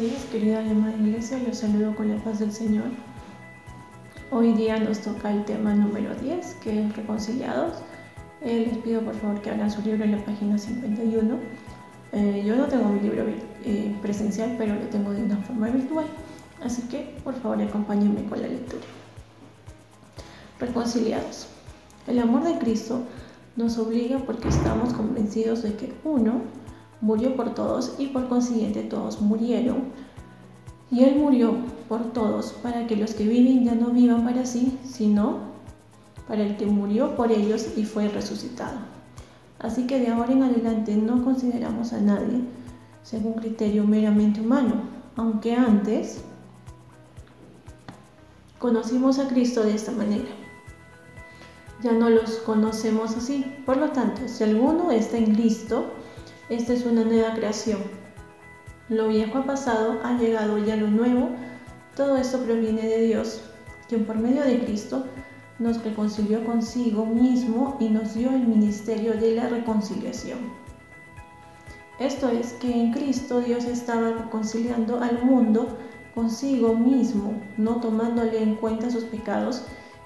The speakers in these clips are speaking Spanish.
Días, querida llamada iglesia. Los saludo con la paz del Señor. Hoy día nos toca el tema número 10, que es reconciliados. Eh, les pido por favor que abran su libro en la página 51. Eh, yo no tengo mi libro eh, presencial, pero lo tengo de una forma virtual. Así que por favor acompáñenme con la lectura. Reconciliados. El amor de Cristo nos obliga porque estamos convencidos de que uno murió por todos y por consiguiente todos murieron. Y Él murió por todos para que los que viven ya no vivan para sí, sino para el que murió por ellos y fue resucitado. Así que de ahora en adelante no consideramos a nadie según criterio meramente humano, aunque antes conocimos a Cristo de esta manera. Ya no los conocemos así. Por lo tanto, si alguno está en Cristo, esta es una nueva creación. Lo viejo ha pasado, ha llegado ya lo nuevo. Todo esto proviene de Dios, quien por medio de Cristo nos reconcilió consigo mismo y nos dio el ministerio de la reconciliación. Esto es que en Cristo Dios estaba reconciliando al mundo consigo mismo, no tomándole en cuenta sus pecados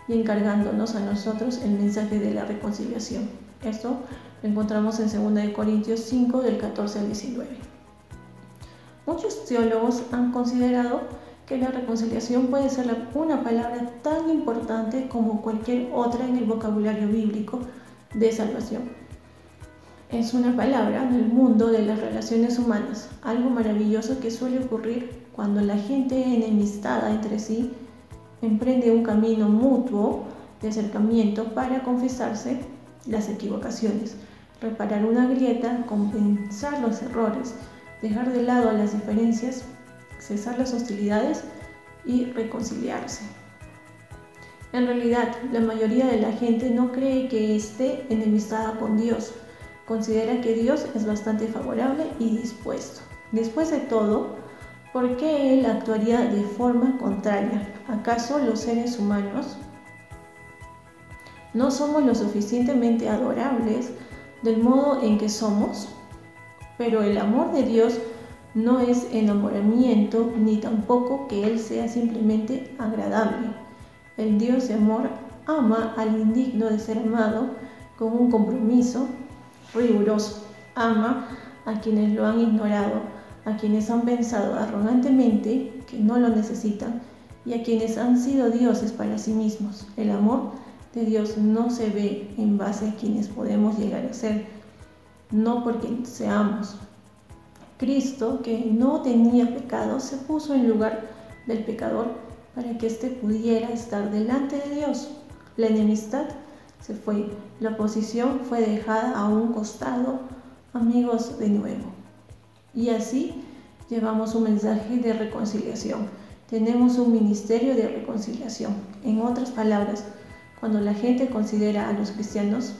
y encargándonos a nosotros el mensaje de la reconciliación. Esto lo encontramos en 2 Corintios 5 del 14 al 19. Muchos teólogos han considerado que la reconciliación puede ser una palabra tan importante como cualquier otra en el vocabulario bíblico de salvación. Es una palabra en el mundo de las relaciones humanas, algo maravilloso que suele ocurrir cuando la gente enemistada entre sí emprende un camino mutuo de acercamiento para confesarse las equivocaciones reparar una grieta, compensar los errores, dejar de lado las diferencias, cesar las hostilidades y reconciliarse. En realidad, la mayoría de la gente no cree que esté enemistada con Dios. Considera que Dios es bastante favorable y dispuesto. Después de todo, ¿por qué Él actuaría de forma contraria? ¿Acaso los seres humanos no somos lo suficientemente adorables del modo en que somos, pero el amor de Dios no es enamoramiento ni tampoco que Él sea simplemente agradable. El Dios de amor ama al indigno de ser amado con un compromiso riguroso. Ama a quienes lo han ignorado, a quienes han pensado arrogantemente que no lo necesitan y a quienes han sido dioses para sí mismos. El amor de Dios no se ve en base a quienes podemos llegar a ser, no porque seamos. Cristo, que no tenía pecado, se puso en lugar del pecador para que éste pudiera estar delante de Dios. La enemistad se fue, la oposición fue dejada a un costado, amigos de nuevo. Y así llevamos un mensaje de reconciliación. Tenemos un ministerio de reconciliación. En otras palabras, cuando la gente considera a los cristianos,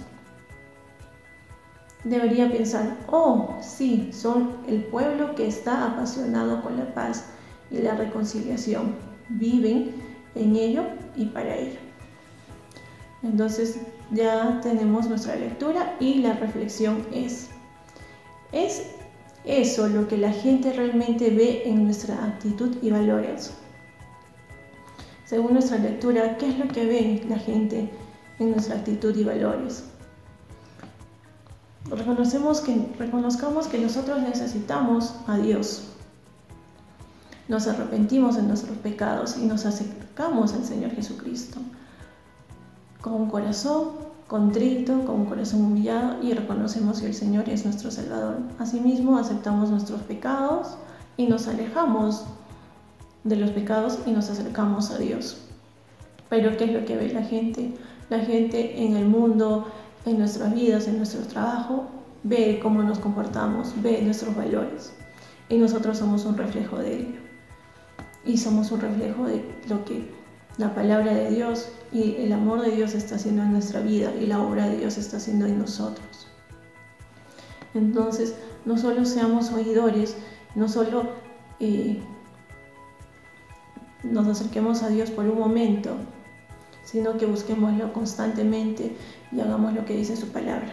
debería pensar, oh, sí, son el pueblo que está apasionado con la paz y la reconciliación. Viven en ello y para ello. Entonces ya tenemos nuestra lectura y la reflexión es, ¿es eso lo que la gente realmente ve en nuestra actitud y valores? Según nuestra lectura, qué es lo que ve la gente en nuestra actitud y valores. Reconocemos que, reconozcamos que nosotros necesitamos a Dios. Nos arrepentimos de nuestros pecados y nos acercamos al Señor Jesucristo con un corazón contrito, con un corazón humillado y reconocemos que el Señor es nuestro Salvador. Asimismo, aceptamos nuestros pecados y nos alejamos de los pecados y nos acercamos a Dios. Pero ¿qué es lo que ve la gente? La gente en el mundo, en nuestras vidas, en nuestro trabajo, ve cómo nos comportamos, ve nuestros valores. Y nosotros somos un reflejo de ello. Y somos un reflejo de lo que la palabra de Dios y el amor de Dios está haciendo en nuestra vida y la obra de Dios está haciendo en nosotros. Entonces, no solo seamos oidores, no solo eh, nos acerquemos a Dios por un momento, sino que busquémoslo constantemente y hagamos lo que dice su palabra.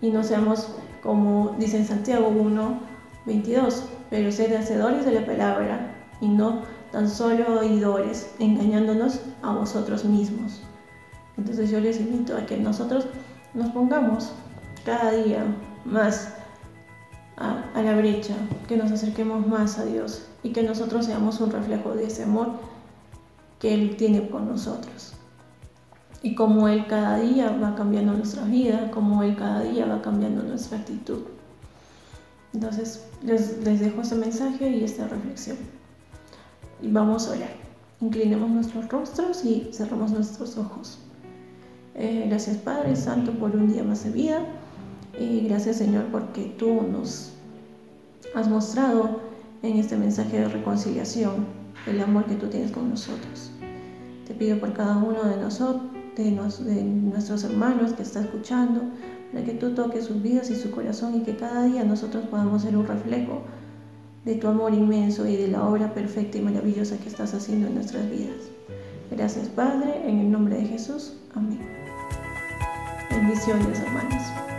Y no seamos, como dice en Santiago 1, 22. Pero sed hacedores de la palabra y no tan solo oidores, engañándonos a vosotros mismos. Entonces yo les invito a que nosotros nos pongamos cada día más a, a, la brecha, que nos acerquemos más a Dios y que nosotros seamos un reflejo de ese amor que Él tiene con nosotros. Y como Él cada día va cambiando nuestra vida, como Él cada día va cambiando nuestra actitud. Entonces les, les dejo ese mensaje y esta reflexión. Y vamos a orar. Inclinemos nuestros rostros y cerramos nuestros ojos. Eh, gracias Padre Santo por un día más de vida. Y gracias Señor porque tú nos has mostrado en este mensaje de reconciliación el amor que tú tienes con nosotros. Te pido por cada uno de nosotros, de, nuestros hermanos que está escuchando, para que tú toques sus vidas y su corazón y que cada día nosotros podamos ser un reflejo de tu amor inmenso y de la obra perfecta y maravillosa que estás haciendo en nuestras vidas. Gracias Padre, en el nombre de Jesús. Amén. Bendiciones hermanos.